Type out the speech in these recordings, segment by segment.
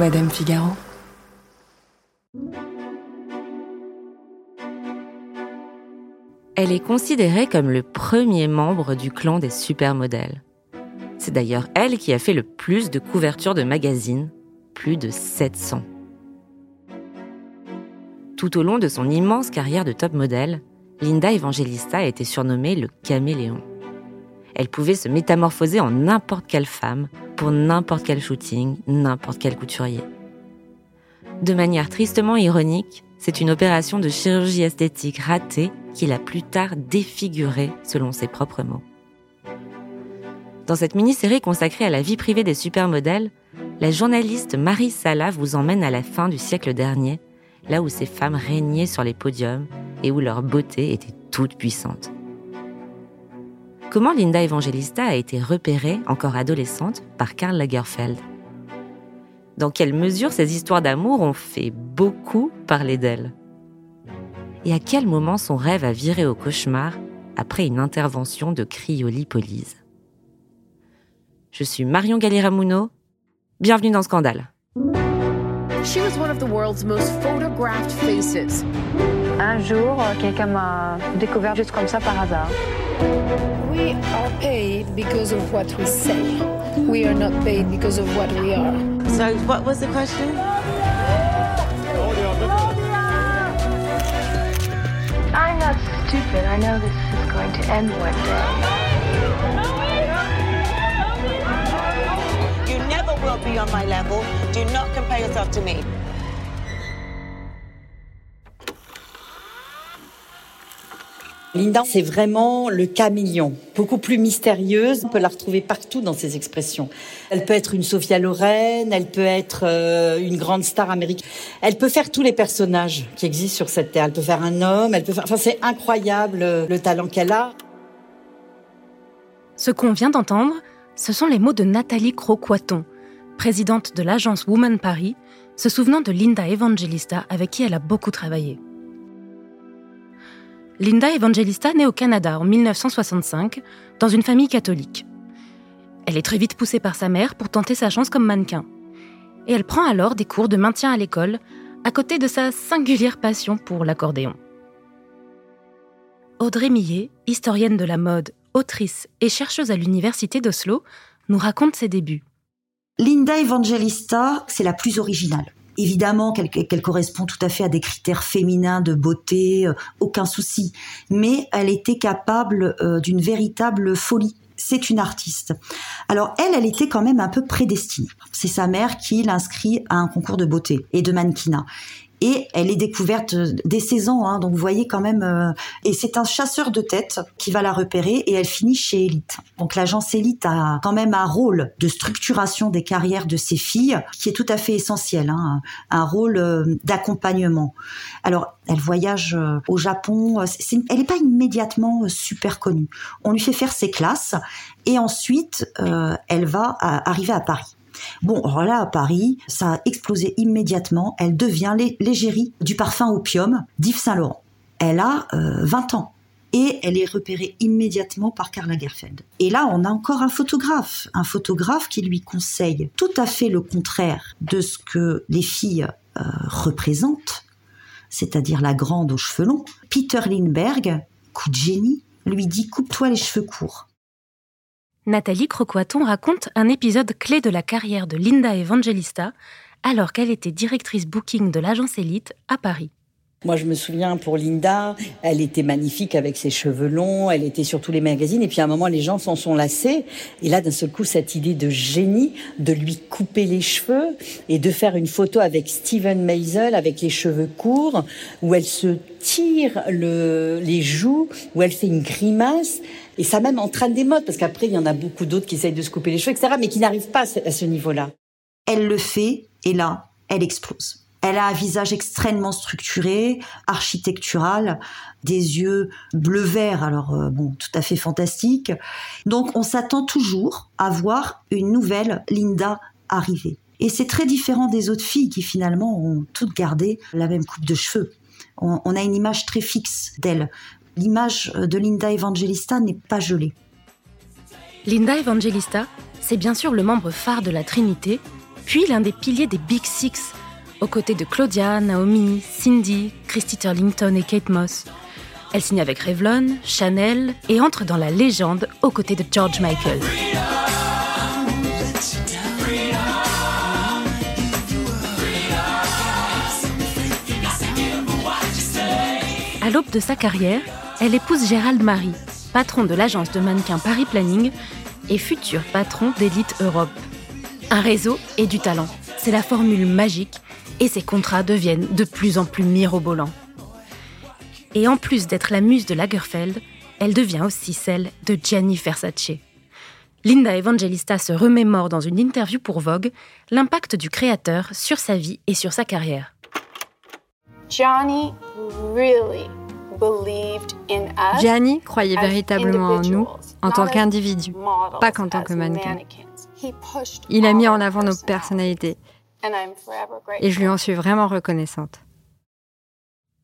Madame Figaro. Elle est considérée comme le premier membre du clan des supermodèles. C'est d'ailleurs elle qui a fait le plus de couvertures de magazines, plus de 700. Tout au long de son immense carrière de top modèle, Linda Evangelista a été surnommée le caméléon. Elle pouvait se métamorphoser en n'importe quelle femme, pour n'importe quel shooting, n'importe quel couturier. De manière tristement ironique, c'est une opération de chirurgie esthétique ratée qui l'a plus tard défigurée selon ses propres mots. Dans cette mini-série consacrée à la vie privée des supermodèles, la journaliste Marie Sala vous emmène à la fin du siècle dernier, là où ces femmes régnaient sur les podiums et où leur beauté était toute puissante. Comment Linda Evangelista a été repérée, encore adolescente, par Karl Lagerfeld? Dans quelle mesure ces histoires d'amour ont fait beaucoup parler d'elle? Et à quel moment son rêve a viré au cauchemar après une intervention de cryolipolyse Je suis Marion Galiramuno. Bienvenue dans Scandale. She was one of the world's most photographed faces. Un jour, quelqu'un m'a découvert juste comme ça par hasard. We are paid because of what we say. We are not paid because of what we are. So, what was the question? I'm not stupid. I know this is going to end one day. You never will be on my level. Do not compare yourself to me. Linda, c'est vraiment le caméléon, beaucoup plus mystérieuse. On peut la retrouver partout dans ses expressions. Elle peut être une Sophia Loren, elle peut être euh, une grande star américaine. Elle peut faire tous les personnages qui existent sur cette terre. Elle peut faire un homme, elle peut faire. Enfin, c'est incroyable euh, le talent qu'elle a. Ce qu'on vient d'entendre, ce sont les mots de Nathalie Croquaton, présidente de l'agence Woman Paris, se souvenant de Linda Evangelista avec qui elle a beaucoup travaillé. Linda Evangelista naît au Canada en 1965 dans une famille catholique. Elle est très vite poussée par sa mère pour tenter sa chance comme mannequin. Et elle prend alors des cours de maintien à l'école à côté de sa singulière passion pour l'accordéon. Audrey Millet, historienne de la mode, autrice et chercheuse à l'université d'Oslo, nous raconte ses débuts. Linda Evangelista, c'est la plus originale. Évidemment qu'elle correspond tout à fait à des critères féminins de beauté, euh, aucun souci. Mais elle était capable euh, d'une véritable folie. C'est une artiste. Alors elle, elle était quand même un peu prédestinée. C'est sa mère qui l'inscrit à un concours de beauté et de mannequinat et elle est découverte dès 16 ans. Hein, donc vous voyez quand même. Euh, et c'est un chasseur de tête qui va la repérer et elle finit chez Elite. Donc l'agence Elite a quand même un rôle de structuration des carrières de ses filles qui est tout à fait essentiel. Hein, un rôle euh, d'accompagnement. Alors elle voyage euh, au Japon. elle n'est pas immédiatement super connue. On lui fait faire ses classes et ensuite elle va arriver à Paris. Bon, alors là, à Paris, ça a explosé immédiatement. Elle devient l'égérie du parfum opium d'Yves Saint-Laurent. Elle a 20 euh, ans et elle est repérée immédiatement par Karl Lagerfeld. Et là, on a encore un photographe, un photographe qui lui conseille tout à fait le contraire de ce que les filles euh, représentent, c'est-à-dire la grande aux cheveux longs. Peter Lindbergh, coup de génie, lui dit coupe-toi les cheveux courts. Nathalie Croquaton raconte un épisode clé de la carrière de Linda Evangelista alors qu'elle était directrice booking de l'agence Elite à Paris. Moi, je me souviens pour Linda, elle était magnifique avec ses cheveux longs, elle était sur tous les magazines, et puis à un moment, les gens s'en sont lassés. Et là, d'un seul coup, cette idée de génie, de lui couper les cheveux et de faire une photo avec Steven Meisel avec les cheveux courts, où elle se tire le, les joues, où elle fait une grimace. Et ça même entraîne des modes, parce qu'après, il y en a beaucoup d'autres qui essayent de se couper les cheveux, etc., mais qui n'arrivent pas à ce niveau-là. Elle le fait, et là, elle explose. Elle a un visage extrêmement structuré, architectural, des yeux bleu-vert, alors euh, bon, tout à fait fantastique. Donc on s'attend toujours à voir une nouvelle Linda arriver. Et c'est très différent des autres filles qui finalement ont toutes gardé la même coupe de cheveux. On, on a une image très fixe d'elle. L'image de Linda Evangelista n'est pas gelée. Linda Evangelista, c'est bien sûr le membre phare de la Trinité, puis l'un des piliers des Big Six, aux côtés de Claudia, Naomi, Cindy, Christy Turlington et Kate Moss. Elle signe avec Revlon, Chanel et entre dans la légende aux côtés de George Michael. À l'aube de sa carrière, elle épouse Gérald Marie, patron de l'agence de mannequins Paris Planning et futur patron d'Elite Europe. Un réseau et du talent, c'est la formule magique et ses contrats deviennent de plus en plus mirobolants. Et en plus d'être la muse de Lagerfeld, elle devient aussi celle de Gianni Versace. Linda Evangelista se remémore dans une interview pour Vogue l'impact du créateur sur sa vie et sur sa carrière. Gianni really believed in us Gianni croyait as véritablement en nous en tant qu'individus, pas as qu'en tant que mannequins. Il a mis en avant nos personnalités et je lui en suis vraiment reconnaissante.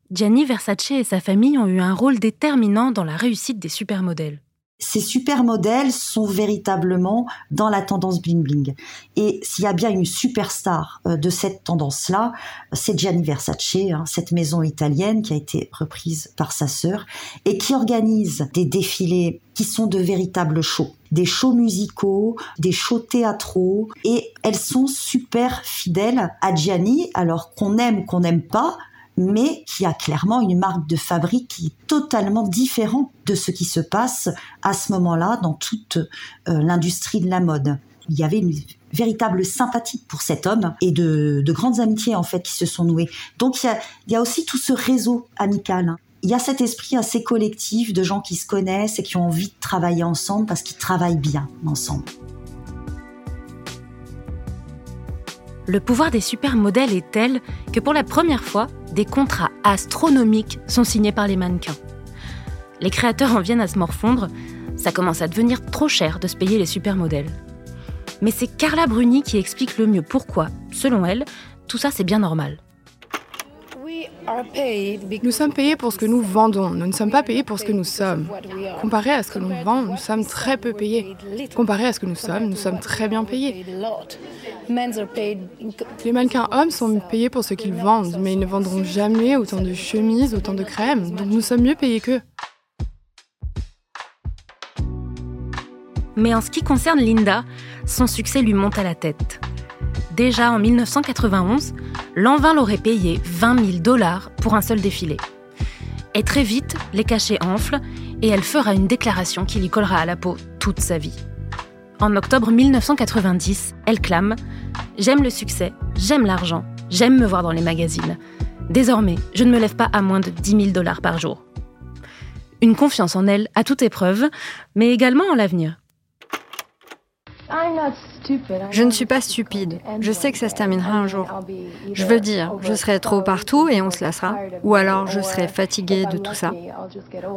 Gianni Versace et sa famille ont eu un rôle déterminant dans la réussite des supermodèles. Ces supermodèles sont véritablement dans la tendance bling bling. Et s'il y a bien une superstar euh, de cette tendance-là, c'est Gianni Versace, hein, cette maison italienne qui a été reprise par sa sœur et qui organise des défilés qui sont de véritables shows, des shows musicaux, des shows théâtraux et elles sont super fidèles à Gianni, alors qu'on aime, qu'on n'aime pas, mais qui a clairement une marque de fabrique qui est totalement différente de ce qui se passe à ce moment-là dans toute euh, l'industrie de la mode. Il y avait une véritable sympathie pour cet homme et de, de grandes amitiés en fait qui se sont nouées. Donc il y a, il y a aussi tout ce réseau amical. hein. Il y a cet esprit assez collectif de gens qui se connaissent et qui ont envie de travailler ensemble parce qu'ils travaillent bien ensemble. Le pouvoir des supermodèles est tel que pour la première fois, des contrats astronomiques sont signés par les mannequins. Les créateurs en viennent à se morfondre, ça commence à devenir trop cher de se payer les supermodèles. Mais c'est Carla Bruni qui explique le mieux pourquoi, selon elle, tout ça c'est bien normal. Nous sommes payés pour ce que nous vendons, nous ne sommes pas payés pour ce que nous sommes. Comparé à ce que nous vendons, nous sommes très peu payés. Comparé à ce que nous sommes, nous sommes très bien payés. Les mannequins hommes sont payés pour ce qu'ils vendent, mais ils ne vendront jamais autant de chemises, autant de crèmes, donc nous sommes mieux payés qu'eux. Mais en ce qui concerne Linda, son succès lui monte à la tête. Déjà en 1991, Lanvin l'aurait payé 20 000 dollars pour un seul défilé. Et très vite, les cachets enflent et elle fera une déclaration qui lui collera à la peau toute sa vie. En octobre 1990, elle clame J'aime le succès, j'aime l'argent, j'aime me voir dans les magazines. Désormais, je ne me lève pas à moins de 10 000 dollars par jour. Une confiance en elle à toute épreuve, mais également en l'avenir. Je ne suis pas stupide. Je sais que ça se terminera un jour. Je veux dire, je serai trop partout et on se lassera. Ou alors je serai fatiguée de tout ça.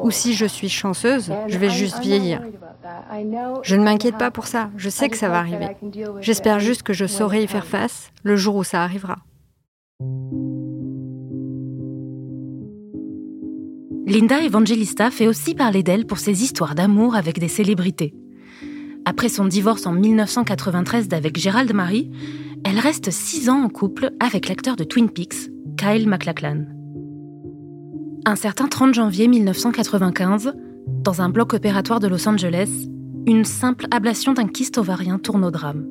Ou si je suis chanceuse, je vais juste vieillir. Je ne m'inquiète pas pour ça. Je sais que ça va arriver. J'espère juste que je saurai y faire face le jour où ça arrivera. Linda Evangelista fait aussi parler d'elle pour ses histoires d'amour avec des célébrités. Après son divorce en 1993 d'avec Gérald Marie, elle reste six ans en couple avec l'acteur de Twin Peaks, Kyle MacLachlan. Un certain 30 janvier 1995, dans un bloc opératoire de Los Angeles, une simple ablation d'un kyste ovarien tourne au drame.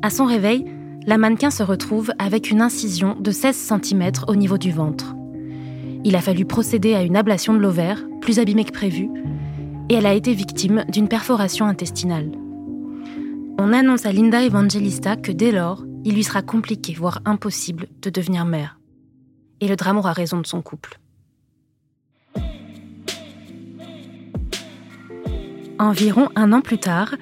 À son réveil, la mannequin se retrouve avec une incision de 16 cm au niveau du ventre. Il a fallu procéder à une ablation de l'ovaire, plus abîmée que prévu, et elle a été victime d'une perforation intestinale. On annonce à Linda Evangelista que dès lors, il lui sera compliqué, voire impossible, de devenir mère. Et le drame aura raison de son couple. Environ un an plus tard,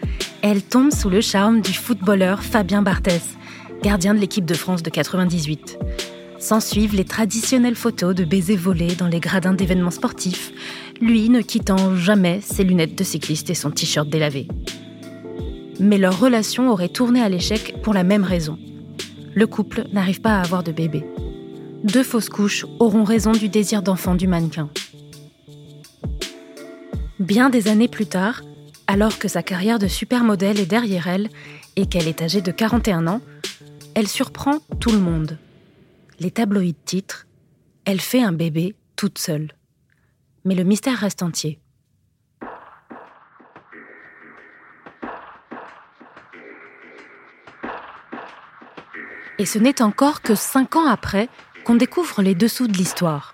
elle tombe sous le charme du footballeur Fabien Barthès, gardien de l'équipe de France de 98. S'ensuivent les traditionnelles photos de baisers volés dans les gradins d'événements sportifs, lui ne quittant jamais ses lunettes de cycliste et son t-shirt délavé. Mais leur relation aurait tourné à l'échec pour la même raison. Le couple n'arrive pas à avoir de bébé. Deux fausses couches auront raison du désir d'enfant du mannequin. Bien des années plus tard, alors que sa carrière de supermodèle est derrière elle et qu'elle est âgée de 41 ans, elle surprend tout le monde. Les tabloïds titrent Elle fait un bébé toute seule. Mais le mystère reste entier. Et ce n'est encore que cinq ans après qu'on découvre les dessous de l'histoire.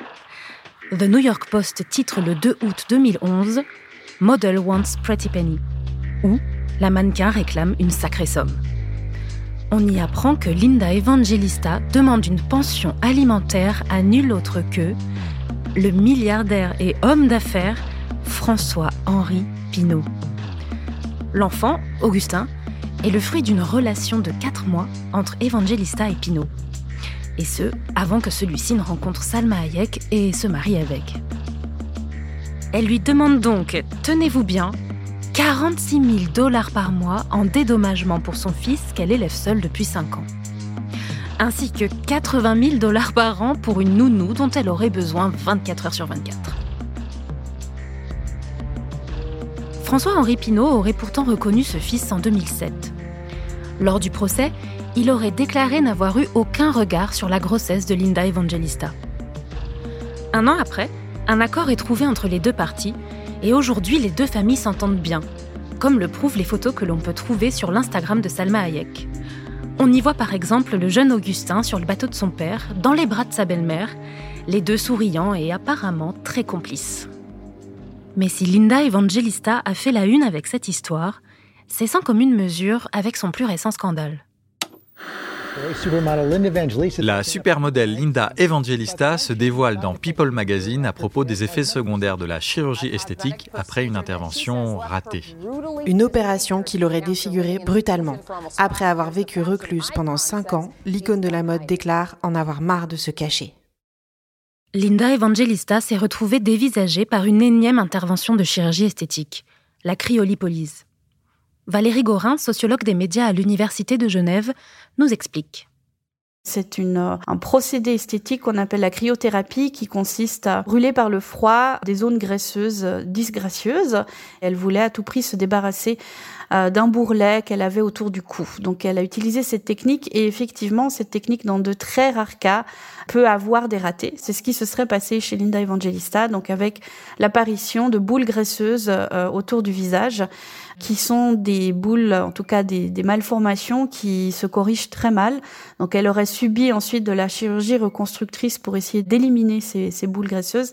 The New York Post titre le 2 août 2011 Model wants Pretty Penny, où la mannequin réclame une sacrée somme. On y apprend que Linda Evangelista demande une pension alimentaire à nul autre que le milliardaire et homme d'affaires François-Henri Pinault. L'enfant, Augustin, est le fruit d'une relation de 4 mois entre Evangelista et Pinault. Et ce, avant que celui-ci ne rencontre Salma Hayek et se marie avec. Elle lui demande donc, tenez-vous bien, 46 000 dollars par mois en dédommagement pour son fils qu'elle élève seule depuis 5 ans. Ainsi que 80 000 dollars par an pour une nounou dont elle aurait besoin 24 heures sur 24. François-Henri Pinault aurait pourtant reconnu ce fils en 2007. Lors du procès, il aurait déclaré n'avoir eu aucun regard sur la grossesse de Linda Evangelista. Un an après, un accord est trouvé entre les deux parties et aujourd'hui les deux familles s'entendent bien, comme le prouvent les photos que l'on peut trouver sur l'Instagram de Salma Hayek. On y voit par exemple le jeune Augustin sur le bateau de son père, dans les bras de sa belle-mère, les deux souriants et apparemment très complices. Mais si Linda Evangelista a fait la une avec cette histoire, c'est sans commune mesure avec son plus récent scandale. La supermodèle Linda Evangelista se dévoile dans People Magazine à propos des effets secondaires de la chirurgie esthétique après une intervention ratée. Une opération qui l'aurait défigurée brutalement. Après avoir vécu recluse pendant 5 ans, l'icône de la mode déclare en avoir marre de se cacher. Linda Evangelista s'est retrouvée dévisagée par une énième intervention de chirurgie esthétique, la cryolipolyse. Valérie Gorin, sociologue des médias à l'Université de Genève, nous explique. C'est un procédé esthétique qu'on appelle la cryothérapie qui consiste à brûler par le froid des zones graisseuses disgracieuses. Elle voulait à tout prix se débarrasser euh, d'un bourrelet qu'elle avait autour du cou. Donc elle a utilisé cette technique et effectivement cette technique dans de très rares cas peut avoir des ratés. C'est ce qui se serait passé chez Linda Evangelista, donc avec l'apparition de boules graisseuses euh, autour du visage qui sont des boules, en tout cas des, malformations qui se corrigent très mal. Donc elle aurait subi ensuite de la chirurgie reconstructrice pour essayer d'éliminer ces, ces, boules graisseuses.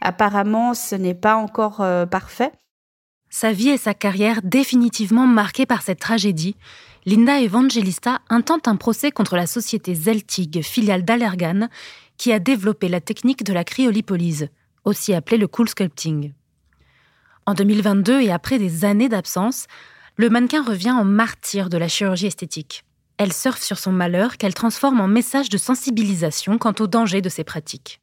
Apparemment, ce n'est pas encore euh, parfait. Sa vie et sa carrière définitivement marquées par cette tragédie, Linda Evangelista intente un procès contre la société Zeltig, filiale d'Allergan, qui a développé la technique de la cryolipolyse, aussi appelée le cool sculpting. En 2022 et après des années d'absence, le mannequin revient en martyr de la chirurgie esthétique. Elle surfe sur son malheur qu'elle transforme en message de sensibilisation quant aux dangers de ces pratiques.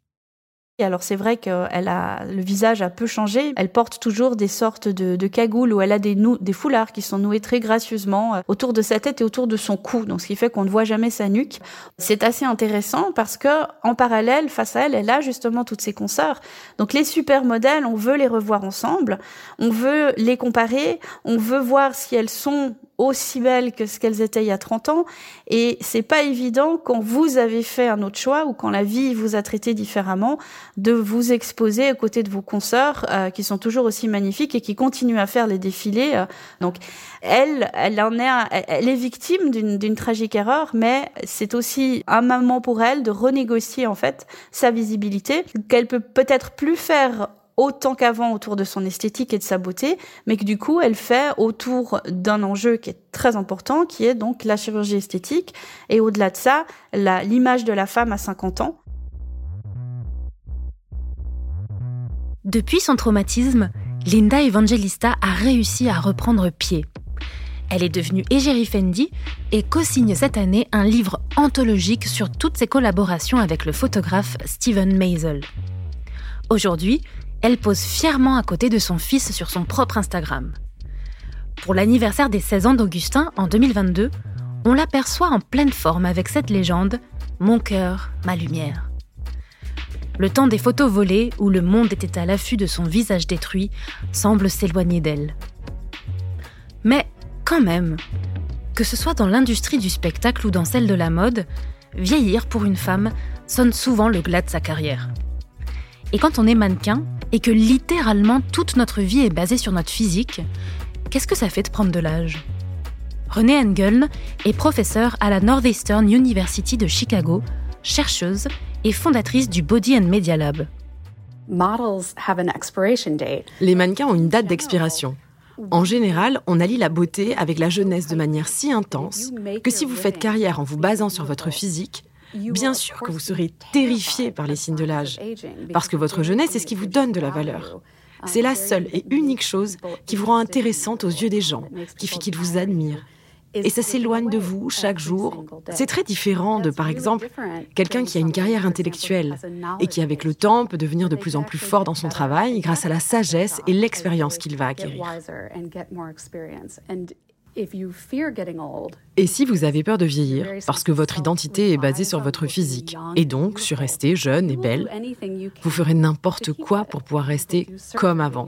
Alors c'est vrai qu'elle a le visage a peu changé. Elle porte toujours des sortes de, de cagoules où elle a des, des foulards qui sont noués très gracieusement euh, autour de sa tête et autour de son cou. Donc ce qui fait qu'on ne voit jamais sa nuque. C'est assez intéressant parce que en parallèle, face à elle, elle a justement toutes ses consoeurs. Donc les super modèles, on veut les revoir ensemble, on veut les comparer, on veut voir si elles sont aussi belles que ce qu'elles étaient il y a 30 ans. Et c'est pas évident quand vous avez fait un autre choix ou quand la vie vous a traité différemment de vous exposer à côté de vos consoeurs euh, qui sont toujours aussi magnifiques et qui continuent à faire les défilés. Euh. Donc, elle, elle en est, elle est victime d'une tragique erreur, mais c'est aussi un moment pour elle de renégocier en fait sa visibilité qu'elle peut peut-être plus faire autant qu'avant autour de son esthétique et de sa beauté, mais que du coup elle fait autour d'un enjeu qui est très important, qui est donc la chirurgie esthétique, et au-delà de ça, l'image de la femme à 50 ans. Depuis son traumatisme, Linda Evangelista a réussi à reprendre pied. Elle est devenue égérie Fendi et co-signe cette année un livre anthologique sur toutes ses collaborations avec le photographe Steven Meisel. Aujourd'hui, elle pose fièrement à côté de son fils sur son propre Instagram. Pour l'anniversaire des 16 ans d'Augustin en 2022, on l'aperçoit en pleine forme avec cette légende Mon cœur, ma lumière. Le temps des photos volées, où le monde était à l'affût de son visage détruit, semble s'éloigner d'elle. Mais quand même, Que ce soit dans l'industrie du spectacle ou dans celle de la mode, vieillir pour une femme sonne souvent le glas de sa carrière. Et quand on est mannequin, et que littéralement toute notre vie est basée sur notre physique, qu'est-ce que ça fait de prendre de l'âge? Renée Engeln est professeure à la Northeastern University de Chicago, chercheuse et fondatrice du Body and Media Lab. Les mannequins ont une date d'expiration. En général, on allie la beauté avec la jeunesse de manière si intense que si vous faites carrière en vous basant sur votre physique, bien sûr que vous serez terrifié par les signes de l'âge, parce que votre jeunesse est ce qui vous donne de la valeur. C'est la seule et unique chose qui vous rend intéressante aux yeux des gens, qui fait qu'ils vous admirent, et ça s'éloigne de vous chaque jour. C'est très différent de, par exemple, quelqu'un qui a une carrière intellectuelle et qui, avec le temps, peut devenir de plus en plus fort dans son travail grâce à la sagesse et l'expérience qu'il va acquérir. Et si vous avez peur de vieillir, parce que votre identité est basée sur votre physique, et donc sur rester jeune et belle, vous ferez n'importe quoi pour pouvoir rester comme avant.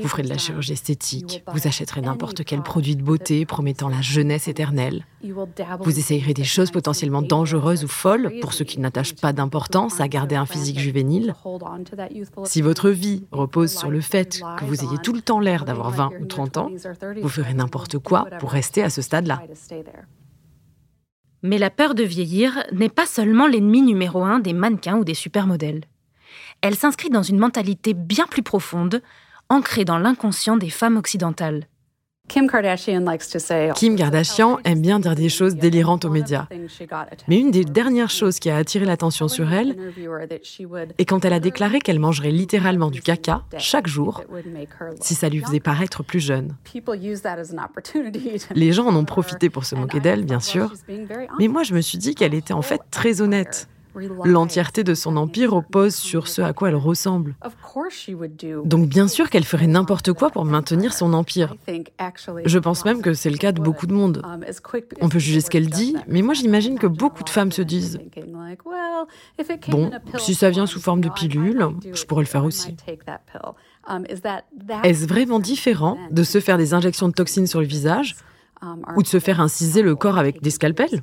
Vous ferez de la chirurgie esthétique, vous achèterez n'importe quel produit de beauté promettant la jeunesse éternelle. Vous essayerez des choses potentiellement dangereuses ou folles pour ceux qui n'attachent pas d'importance à garder un physique juvénile. Si votre vie repose sur le fait que vous ayez tout le temps l'air d'avoir 20 ou 30 ans, vous ferez n'importe quoi pour rester à ce stade-là. Mais la peur de vieillir n'est pas seulement l'ennemi numéro un des mannequins ou des supermodèles. Elle s'inscrit dans une mentalité bien plus profonde, ancrée dans l'inconscient des femmes occidentales. Kim Kardashian aime bien dire des choses délirantes aux médias. Mais une des dernières choses qui a attiré l'attention sur elle est quand elle a déclaré qu'elle mangerait littéralement du caca chaque jour si ça lui faisait paraître plus jeune. Les gens en ont profité pour se moquer d'elle, bien sûr, mais moi je me suis dit qu'elle était en fait très honnête. L'entièreté de son empire repose sur ce à quoi elle ressemble. Donc bien sûr qu'elle ferait n'importe quoi pour maintenir son empire. Je pense même que c'est le cas de beaucoup de monde. On peut juger ce qu'elle dit, mais moi j'imagine que beaucoup de femmes se disent ⁇ Bon, si ça vient sous forme de pilule, je pourrais le faire aussi. Est-ce vraiment différent de se faire des injections de toxines sur le visage ou de se faire inciser le corps avec des scalpels?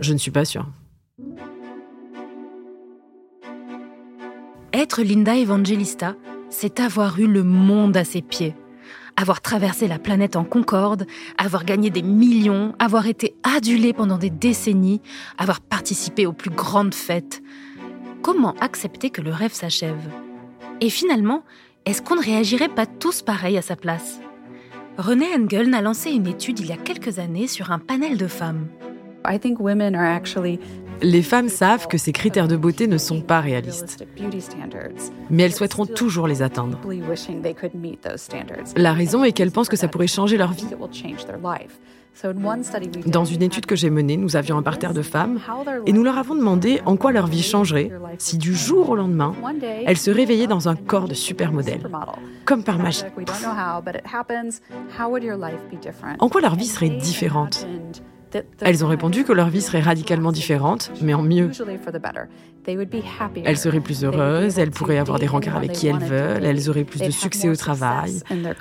Je ne suis pas sûre. Être Linda Evangelista, c'est avoir eu le monde à ses pieds, avoir traversé la planète en concorde, avoir gagné des millions, avoir été adulée pendant des décennies, avoir participé aux plus grandes fêtes. Comment accepter que le rêve s'achève? Et finalement, est-ce qu'on ne réagirait pas tous pareil à sa place? René Engeln a lancé une étude il y a quelques années sur un panel de femmes. Les femmes savent que ces critères de beauté ne sont pas réalistes, mais elles souhaiteront toujours les atteindre. La raison est qu'elles pensent que ça pourrait changer leur vie. Dans une étude que j'ai menée, nous avions un parterre de femmes et nous leur avons demandé en quoi leur vie changerait si du jour au lendemain, elles se réveillaient dans un corps de supermodèle, comme par magie. En quoi leur vie serait différente? Elles ont répondu que leur vie serait radicalement différente, mais en mieux. Elles seraient plus heureuses, elles pourraient avoir des rencarts avec qui elles veulent, elles auraient plus de succès au travail,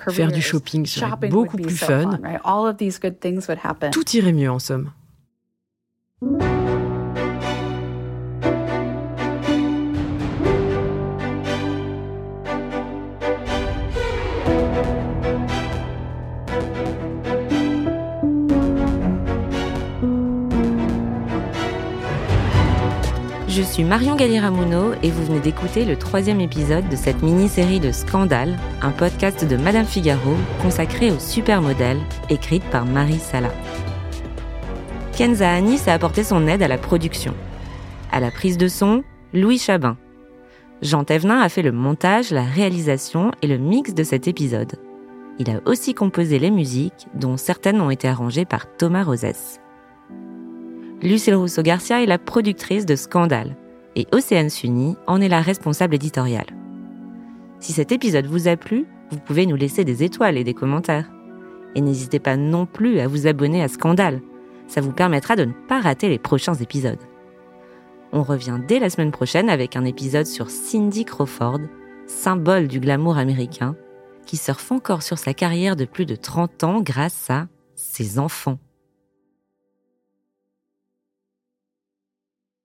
faire du shopping serait beaucoup plus fun. Tout irait mieux en somme. Suis Marion Galiramuno et vous venez d'écouter le troisième épisode de cette mini-série de Scandale, un podcast de Madame Figaro consacré aux supermodèles, écrite par Marie Sala. Kenza Anis a apporté son aide à la production. À la prise de son, Louis Chabin. Jean Thévenin a fait le montage, la réalisation et le mix de cet épisode. Il a aussi composé les musiques, dont certaines ont été arrangées par Thomas Rosès. Lucille Rousseau-Garcia est la productrice de Scandale et Océane Sunny en est la responsable éditoriale. Si cet épisode vous a plu, vous pouvez nous laisser des étoiles et des commentaires. Et n'hésitez pas non plus à vous abonner à Scandale. Ça vous permettra de ne pas rater les prochains épisodes. On revient dès la semaine prochaine avec un épisode sur Cindy Crawford, symbole du glamour américain, qui surfe encore sur sa carrière de plus de 30 ans grâce à ses enfants.